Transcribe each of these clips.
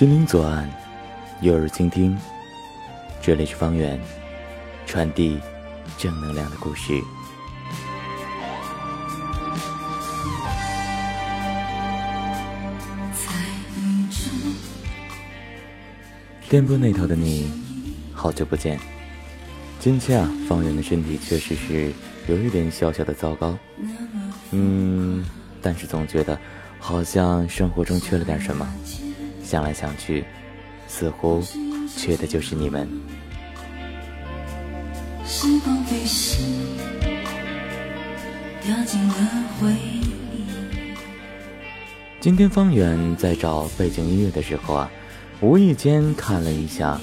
心灵左岸，幼儿倾听。这里是方圆，传递正能量的故事。电波那头的你，好久不见。今天啊，方圆的身体确实是有一点小小的糟糕。嗯，但是总觉得好像生活中缺了点什么。想来想去，似乎缺的就是你们。今天方圆在找背景音乐的时候啊，无意间看了一下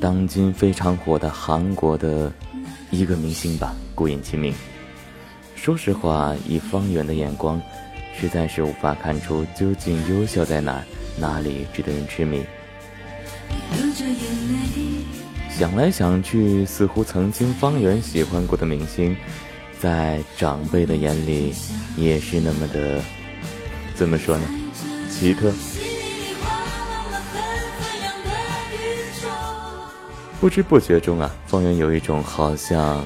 当今非常火的韩国的一个明星吧，顾影其名。说实话，以方圆的眼光，实在是无法看出究竟优秀在哪。哪里值得人痴迷？想来想去，似乎曾经方圆喜欢过的明星，在长辈的眼里也是那么的，怎么说呢？奇特。不知不觉中啊，方圆有一种好像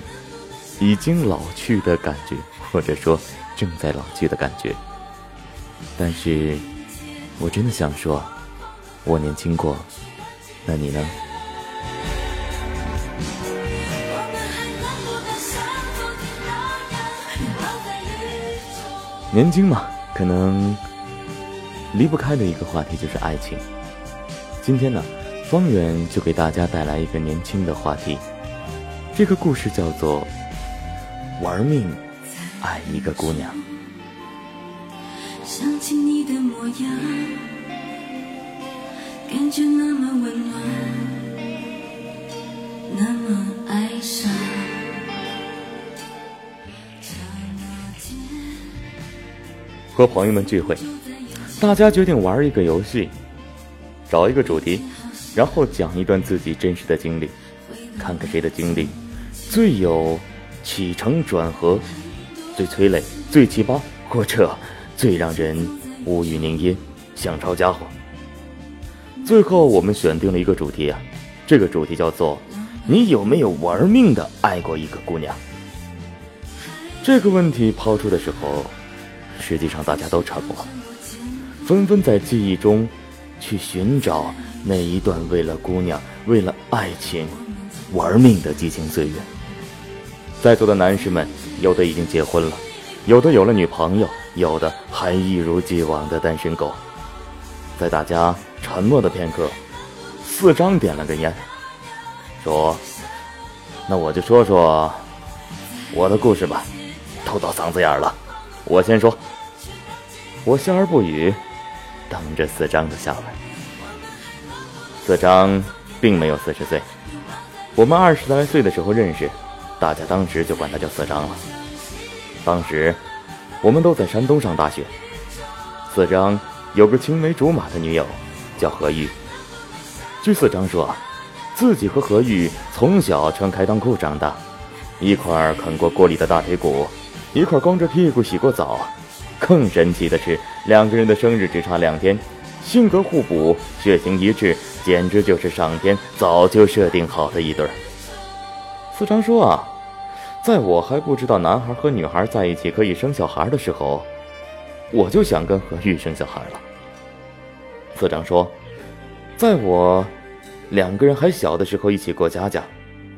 已经老去的感觉，或者说正在老去的感觉。但是。我真的想说，我年轻过，那你呢？年轻嘛，可能离不开的一个话题就是爱情。今天呢，方圆就给大家带来一个年轻的话题，这个故事叫做《玩命爱一个姑娘》。想起你的模样，感觉那么温暖，那么哀伤。和朋友们聚会，大家决定玩一个游戏，找一个主题，然后讲一段自己真实的经历，看看谁的经历最有起承转合，最催泪，最奇葩，或者。最让人无语凝噎，想抄家伙。最后我们选定了一个主题啊，这个主题叫做“你有没有玩命的爱过一个姑娘？”这个问题抛出的时候，实际上大家都沉默，纷纷在记忆中去寻找那一段为了姑娘、为了爱情玩命的激情岁月。在座的男士们，有的已经结婚了，有的有了女朋友。有的还一如既往的单身狗，在大家沉默的片刻，四张点了根烟，说：“那我就说说我的故事吧，都到嗓子眼了，我先说。”我笑而不语，等着四张的下文。四张并没有四十岁，我们二十来岁的时候认识，大家当时就管他叫四张了。当时。我们都在山东上大学。四张有个青梅竹马的女友，叫何玉。据四张说，自己和何玉从小穿开裆裤长大，一块啃过锅里的大腿骨，一块光着屁股洗过澡。更神奇的是，两个人的生日只差两天，性格互补，血型一致，简直就是上天早就设定好的一对儿。四张说啊。在我还不知道男孩和女孩在一起可以生小孩的时候，我就想跟何玉生小孩了。次长说，在我两个人还小的时候，一起过家家，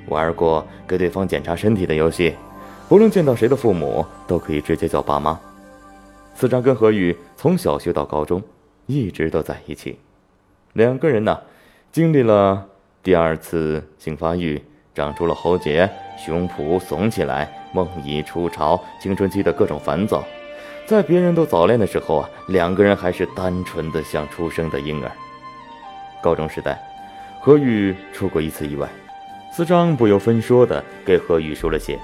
玩过给对方检查身体的游戏，不论见到谁的父母都可以直接叫爸妈。次长跟何玉从小学到高中，一直都在一起。两个人呢，经历了第二次性发育。长出了喉结，胸脯耸起来，梦已初潮，青春期的各种烦躁，在别人都早恋的时候啊，两个人还是单纯的像出生的婴儿。高中时代，何玉出过一次意外，司章不由分说的给何玉输了血。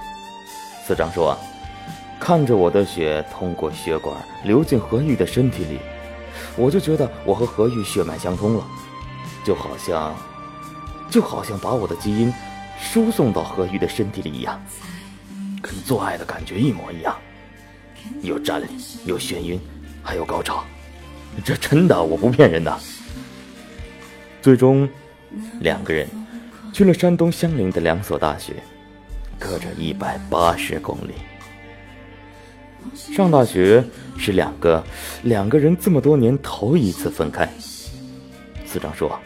司章说啊：“看着我的血通过血管流进何玉的身体里，我就觉得我和何玉血脉相通了，就好像，就好像把我的基因。”输送到何玉的身体里一样，跟做爱的感觉一模一样，有站立，有眩晕，还有高潮。这真的，我不骗人的。最终，两个人去了山东相邻的两所大学，隔着一百八十公里。上大学是两个两个人这么多年头一次分开。司长说：“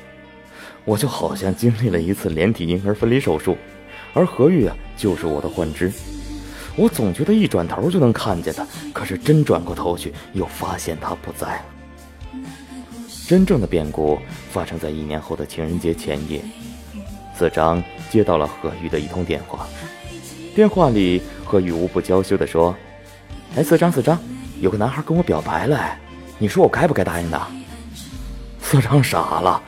我就好像经历了一次连体婴儿分离手术，而何玉啊，就是我的幻肢。我总觉得一转头就能看见他，可是真转过头去，又发现他不在了。”真正的变故发生在一年后的情人节前夜，司长接到了何玉的一通电话。电话里，何玉无不娇羞地说：“哎，司长，司长，有个男孩跟我表白了，你说我该不该答应他？”司长傻了，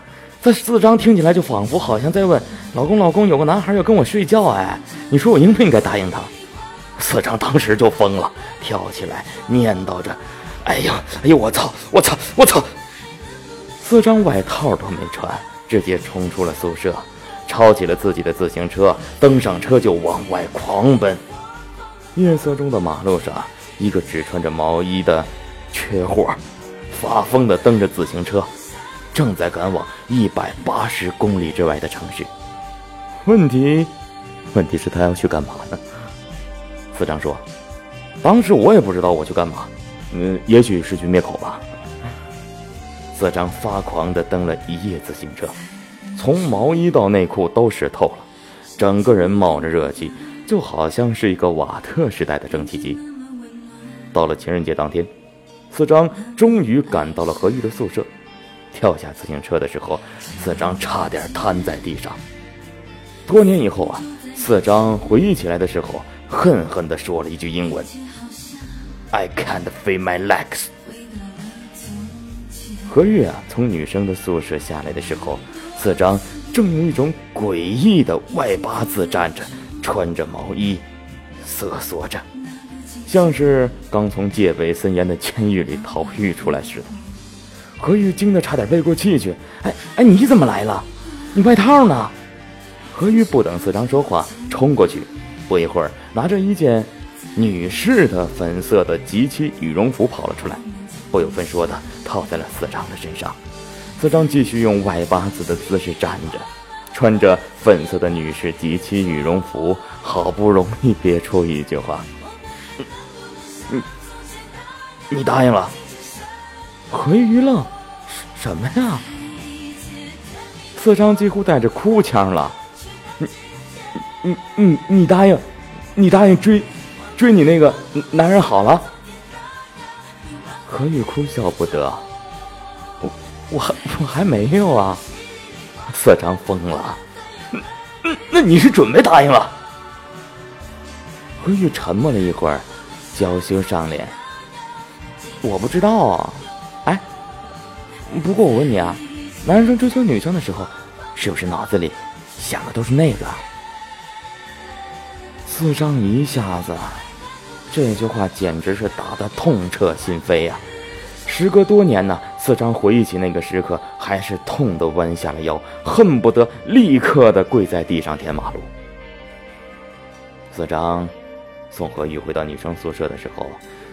这四张听起来就仿佛好像在问：“老公，老公，有个男孩要跟我睡觉，哎，你说我应不应该答应他？”四张当时就疯了，跳起来念叨着：“哎呀，哎呦，我操，我操，我操！”四张外套都没穿，直接冲出了宿舍，抄起了自己的自行车，登上车就往外狂奔。夜色中的马路上，一个只穿着毛衣的缺货，发疯的蹬着自行车，正在赶往一百八十公里之外的城市。问题，问题是他要去干嘛呢？四张说：“当时我也不知道我去干嘛，嗯，也许是去灭口吧。”四张发狂地蹬了一夜自行车，从毛衣到内裤都湿透了，整个人冒着热气，就好像是一个瓦特时代的蒸汽机。到了情人节当天，四张终于赶到了何玉的宿舍，跳下自行车的时候，四张差点瘫在地上。多年以后啊，四张回忆起来的时候，恨恨地说了一句英文：“I can't feel my legs。”何玉啊，从女生的宿舍下来的时候，四张正用一种诡异的外八字站着，穿着毛衣，瑟缩着，像是刚从戒备森严的监狱里逃狱出来似的。何玉惊得差点背过气去。哎哎，你怎么来了？你外套呢？何玉不等四张说话，冲过去，不一会儿，拿着一件女士的粉色的及膝羽绒服跑了出来。不由分说的套在了四张的身上，四张继续用外八字的姿势站着，穿着粉色的女士及其羽绒服，好不容易憋出一句话：“你，你答应了？”何玉愣：“什什么呀？”四张几乎带着哭腔了：“你，你，你，你答应，你答应追，追你那个男人好了？”何玉哭笑不得，我我还我还没有啊！色张疯了，那那你是准备答应了？何玉沉默了一会儿，娇羞上脸，我不知道啊。不过我问你啊，男生追求女生的时候，是不是脑子里想的都是那个？四张一下子。这句话简直是打得痛彻心扉呀！时隔多年呢，四张回忆起那个时刻，还是痛得弯下了腰，恨不得立刻的跪在地上舔马路。四张送何玉回到女生宿舍的时候，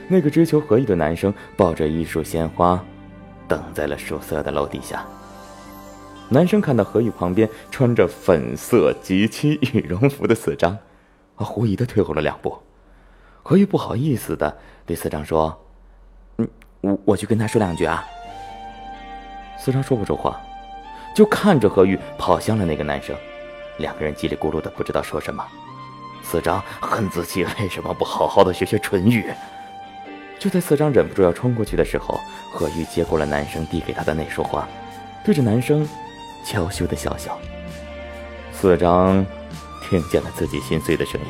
那个追求何玉的男生抱着一束鲜花，等在了宿舍的楼底下。男生看到何玉旁边穿着粉色及其羽绒服的四张，啊，狐疑的退后了两步。何玉不好意思的对四张说：“嗯，我我去跟他说两句啊。”四张说不出话，就看着何玉跑向了那个男生，两个人叽里咕噜的不知道说什么。四张恨自己为什么不好好的学学唇语。就在四张忍不住要冲过去的时候，何玉接过了男生递给他的那束花，对着男生娇羞的笑笑。四张听见了自己心碎的声音，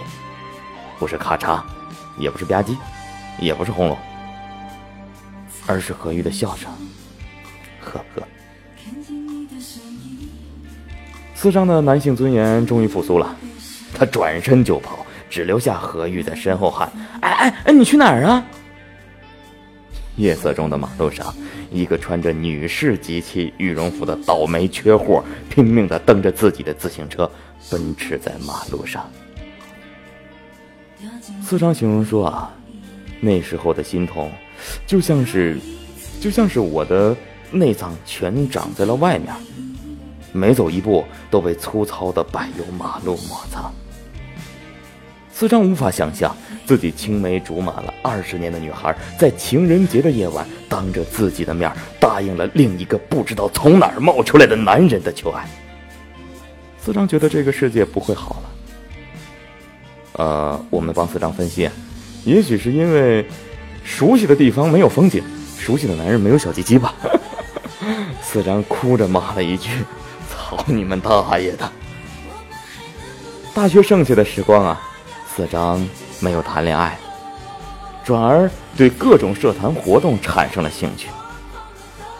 不是咔嚓。也不是吧唧，也不是轰隆，而是何玉的笑声。呵呵。四张的男性尊严终于复苏了，他转身就跑，只留下何玉在身后喊：“哎哎哎，你去哪儿啊？”夜色中的马路上，一个穿着女士及其羽绒服的倒霉缺货，拼命的蹬着自己的自行车，奔驰在马路上。四张形容说啊，那时候的心痛，就像是，就像是我的内脏全长在了外面，每走一步都被粗糙的柏油马路摩擦。四张无法想象，自己青梅竹马了二十年的女孩，在情人节的夜晚，当着自己的面答应了另一个不知道从哪儿冒出来的男人的求爱。四张觉得这个世界不会好了。呃，我们帮四张分析，也许是因为熟悉的地方没有风景，熟悉的男人没有小鸡鸡吧。四张哭着骂了一句：“操你们大爷的！”大学剩下的时光啊。四张没有谈恋爱，转而对各种社团活动产生了兴趣，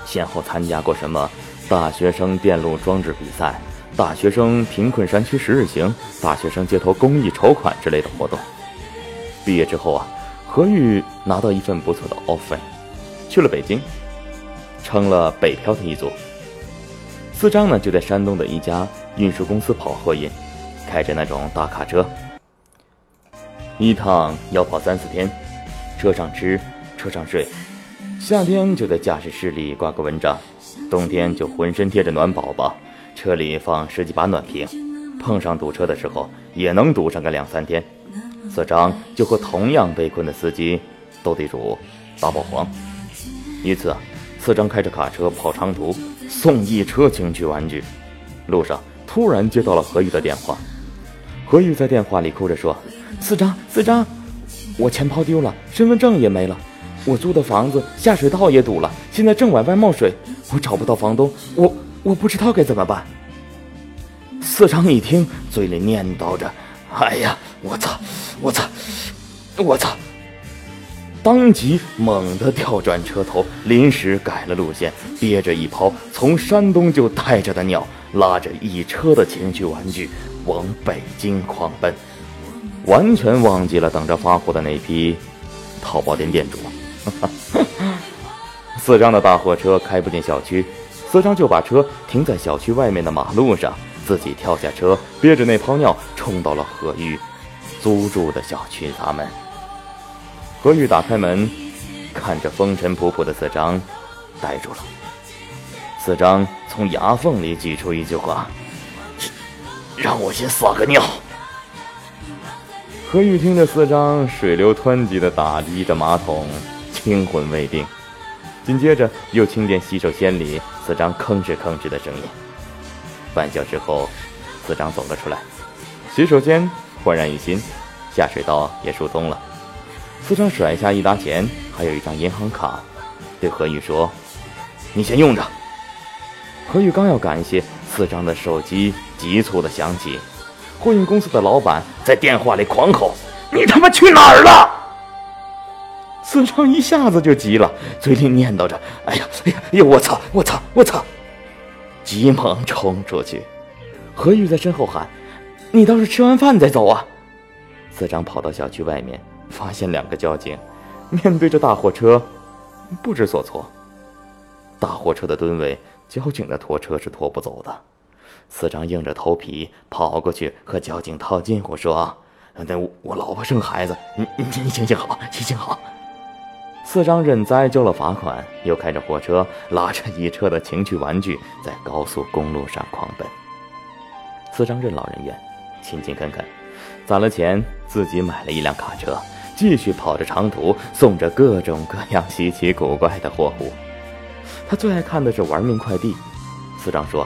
先后参加过什么大学生电路装置比赛、大学生贫困山区十日行、大学生街头公益筹款之类的活动。毕业之后啊，何玉拿到一份不错的 offer，去了北京，成了北漂的一族。四张呢就在山东的一家运输公司跑货运，开着那种大卡车。一趟要跑三四天，车上吃，车上睡，夏天就在驾驶室里挂个蚊帐，冬天就浑身贴着暖宝宝，车里放十几把暖瓶，碰上堵车的时候也能堵上个两三天。四张就和同样被困的司机斗地主、打保皇。一次，四张开着卡车跑长途，送一车情趣玩具，路上突然接到了何玉的电话，何玉在电话里哭着说。四张，四张，我钱包丢了，身份证也没了，我租的房子下水道也堵了，现在正往外冒水，我找不到房东，我我不知道该怎么办。四张一听，嘴里念叨着：“哎呀，我操，我操，我操！”当即猛地调转车头，临时改了路线，憋着一泡从山东就带着的尿，拉着一车的情趣玩具往北京狂奔。完全忘记了等着发货的那批淘宝店店主。四张的大货车开不进小区，四张就把车停在小区外面的马路上，自己跳下车，憋着那泡尿冲到了何玉租住的小区大门。何玉打开门，看着风尘仆仆的四张，呆住了。四张从牙缝里挤出一句话：“让我先撒个尿。”何玉听着四张水流湍急的打击着马桶，惊魂未定。紧接着又听见洗手间里四张吭哧吭哧的声音。半小时后，四张走了出来，洗手间焕然一新，下水道也疏通了。四张甩下一沓钱，还有一张银行卡，对何玉说：“你先用着。”何玉刚要感谢，四张的手机急促的响起。货运公司的老板在电话里狂吼：“你他妈去哪儿了？”司长一下子就急了，嘴里念叨着：“哎呀，哎呀，哎呀，我操，我操，我操！”急忙冲出去。何玉在身后喊：“你倒是吃完饭再走啊！”司长跑到小区外面，发现两个交警面对着大货车，不知所措。大货车的吨位，交警的拖车是拖不走的。四张硬着头皮跑过去和交警套近乎说：“那我老婆生孩子，你你你行行好，行行好。”四张认栽交了罚款，又开着货车拉着一车的情趣玩具在高速公路上狂奔。四张任劳任怨，勤勤恳恳，攒了钱自己买了一辆卡车，继续跑着长途，送着各种各样稀奇古怪的货物。他最爱看的是玩命快递。四张说。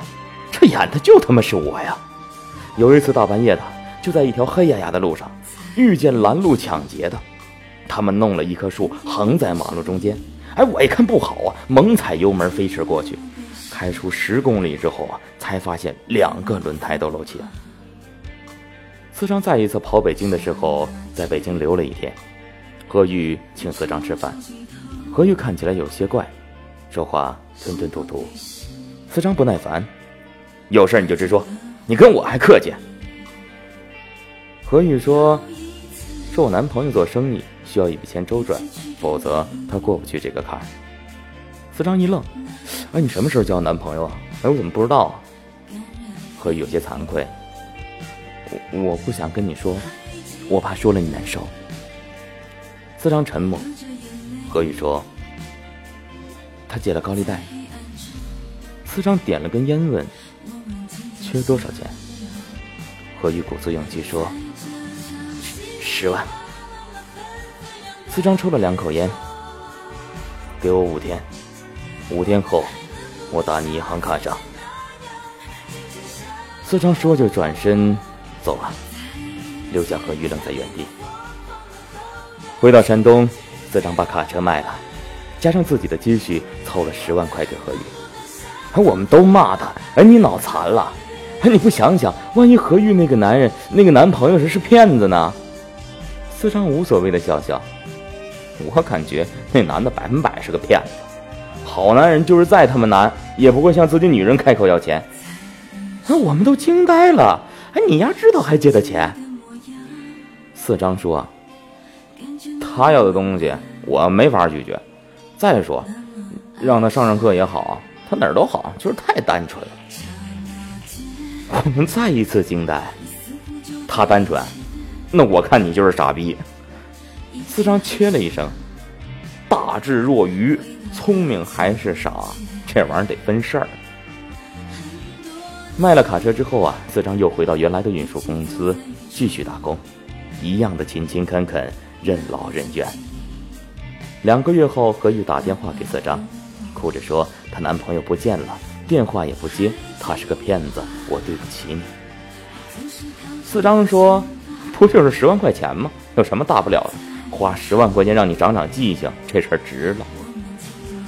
这演的就他妈是我呀！有一次大半夜的，就在一条黑压压的路上，遇见拦路抢劫的，他们弄了一棵树横在马路中间。哎，我一看不好啊，猛踩油门飞驰过去。开出十公里之后啊，才发现两个轮胎都漏气了。四张再一次跑北京的时候，在北京留了一天。何玉请四张吃饭，何玉看起来有些怪，说话吞吞吐吐。四张不耐烦。有事你就直说，你跟我还客气。何宇说：“说我男朋友做生意需要一笔钱周转，否则他过不去这个坎。”四张一愣：“哎，你什么时候交男朋友啊？哎，我怎么不知道啊？”何宇有些惭愧：“我我不想跟你说，我怕说了你难受。”四张沉默。何宇说：“他借了高利贷。”四张点了根烟问。缺多少钱？何玉鼓足勇气说：“十万。”四张抽了两口烟，给我五天，五天后我打你银行卡上。四张说就转身走了，留下何玉愣在原地。回到山东，四张把卡车卖了，加上自己的积蓄，凑了十万块给何玉。我们都骂他，哎，你脑残了？哎，你不想想，万一何玉那个男人，那个男朋友是是骗子呢？四张无所谓的笑笑，我感觉那男的百分百是个骗子。好男人就是再他妈难，也不会向自己女人开口要钱。那我们都惊呆了，哎，你丫知道还借他钱？四张说，他要的东西我没法拒绝。再说，让他上上课也好。他哪儿都好，就是太单纯了。我们再一次惊呆，他单纯，那我看你就是傻逼。四张切了一声，大智若愚，聪明还是傻，这玩意儿得分事儿。卖了卡车之后啊，四张又回到原来的运输公司继续打工，一样的勤勤恳恳，任劳任怨。两个月后，何玉打电话给四张。哭着说：“她男朋友不见了，电话也不接，他是个骗子，我对不起你。”四张说：“不就是十万块钱吗？有什么大不了的？花十万块钱让你长长记性，这事儿值了。”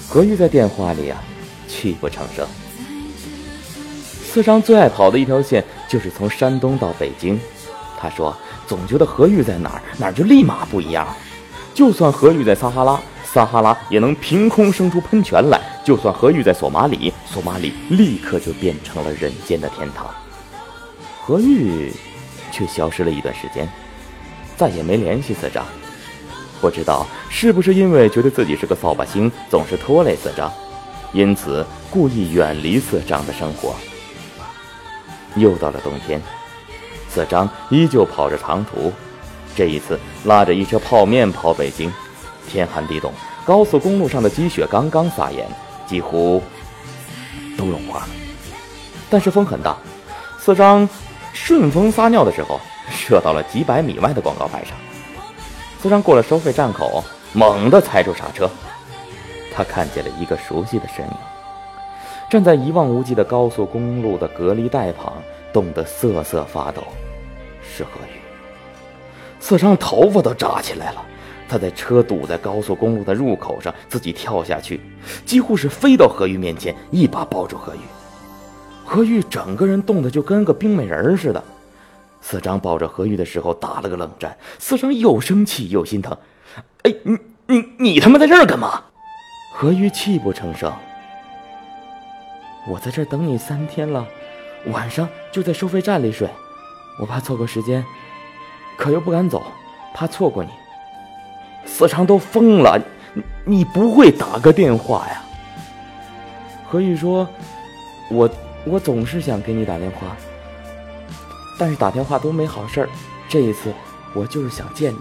何玉在电话里啊，泣不成声。四张最爱跑的一条线就是从山东到北京，他说：“总觉得何玉在哪儿，哪儿就立马不一样。就算何玉在撒哈拉。”撒哈拉也能凭空生出喷泉来，就算何玉在索马里，索马里立刻就变成了人间的天堂。何玉却消失了一段时间，再也没联系四张。不知道是不是因为觉得自己是个扫把星，总是拖累四张，因此故意远离四张的生活。又到了冬天，四张依旧跑着长途，这一次拉着一车泡面跑北京。天寒地冻，高速公路上的积雪刚刚撒盐，几乎都融化了。但是风很大，四张顺风撒尿的时候，射到了几百米外的广告牌上。四张过了收费站口，猛地踩住刹车，他看见了一个熟悉的身影，站在一望无际的高速公路的隔离带旁，冻得瑟瑟发抖，是何宇。四张头发都炸起来了。他在车堵在高速公路的入口上，自己跳下去，几乎是飞到何玉面前，一把抱住何玉。何玉整个人冻得就跟个冰美人似的。四张抱着何玉的时候打了个冷战，四张又生气又心疼。哎，你你你他妈在这儿干嘛？何玉泣不成声。我在这儿等你三天了，晚上就在收费站里睡，我怕错过时间，可又不敢走，怕错过你。四常都疯了，你你不会打个电话呀？何玉说：“我我总是想给你打电话，但是打电话都没好事儿。这一次我就是想见你。”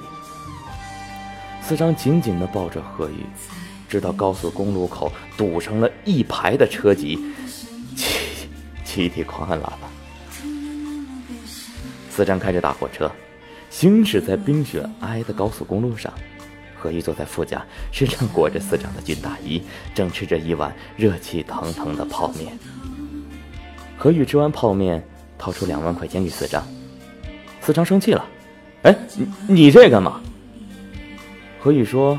四常紧紧的抱着何玉，直到高速公路口堵成了一排的车级，齐齐地狂按喇叭。四张开着大货车，行驶在冰雪皑皑的高速公路上。何玉坐在副驾，身上裹着司长的军大衣，正吃着一碗热气腾腾的泡面。何玉吃完泡面，掏出两万块钱给司长。司长生气了：“哎，你你这干嘛？”何玉说：“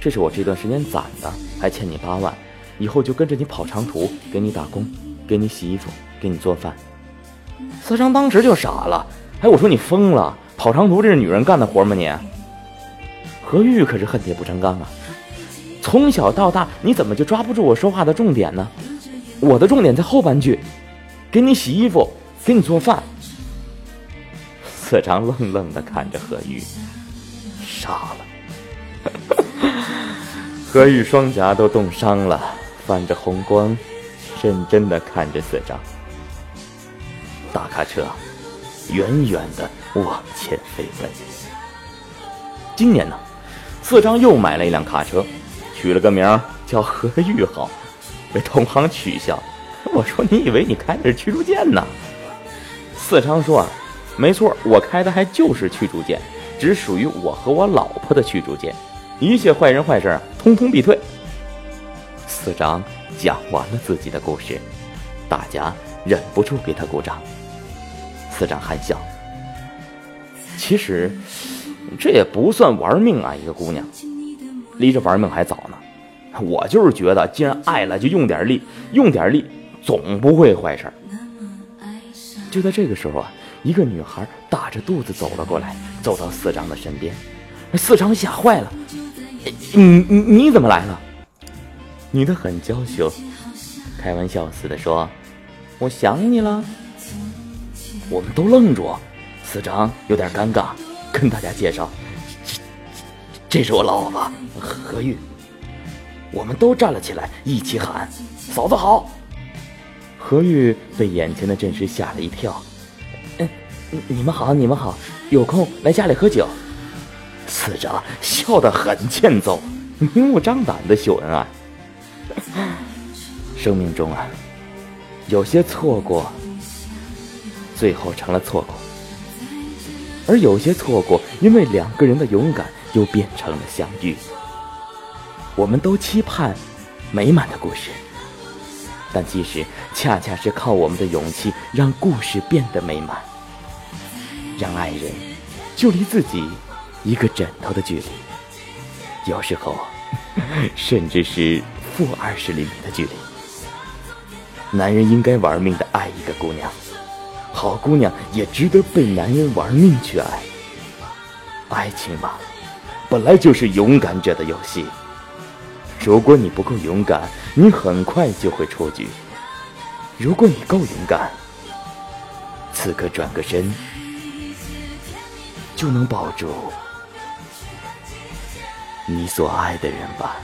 这是我这段时间攒的，还欠你八万，以后就跟着你跑长途，给你打工，给你洗衣服，给你做饭。”司长当时就傻了：“哎，我说你疯了？跑长途这是女人干的活吗？你？”何玉可是恨铁不成钢啊！从小到大，你怎么就抓不住我说话的重点呢？我的重点在后半句，给你洗衣服，给你做饭。四长愣愣的看着何玉，傻了。何玉双颊都冻伤了，泛着红光，认真的看着四长。大卡车远远的往前飞奔。今年呢？四张又买了一辆卡车，取了个名叫何玉好，被同行取笑。我说：“你以为你开的是驱逐舰呢？”四张说：“没错，我开的还就是驱逐舰，只属于我和我老婆的驱逐舰，一切坏人坏事，通通必退。”四张讲完了自己的故事，大家忍不住给他鼓掌。四张含笑：“其实这也不算玩命啊，一个姑娘，离着玩命还早呢。我就是觉得，既然爱了，就用点力，用点力总不会坏事。”就在这个时候啊，一个女孩大着肚子走了过来，走到四长的身边。四长吓坏了：“你你你怎么来了？”女的很娇羞，开玩笑似的说：“我想你了。”我们都愣住，四张有点尴尬，跟大家介绍：“这这是我老婆何玉。”我们都站了起来，一起喊：“嫂子好！”何玉被眼前的阵势吓了一跳，“嗯，你们好，你们好，有空来家里喝酒。”四长笑得很欠揍，明目张胆的秀恩爱。生命中啊，有些错过，最后成了错过；而有些错过，因为两个人的勇敢，又变成了相遇。我们都期盼美满的故事。但其实，恰恰是靠我们的勇气，让故事变得美满，让爱人就离自己一个枕头的距离，有时候甚至是负二十厘米的距离。男人应该玩命的爱一个姑娘，好姑娘也值得被男人玩命去爱。爱情嘛，本来就是勇敢者的游戏。如果你不够勇敢，你很快就会出局；如果你够勇敢，此刻转个身就能保住你所爱的人吧。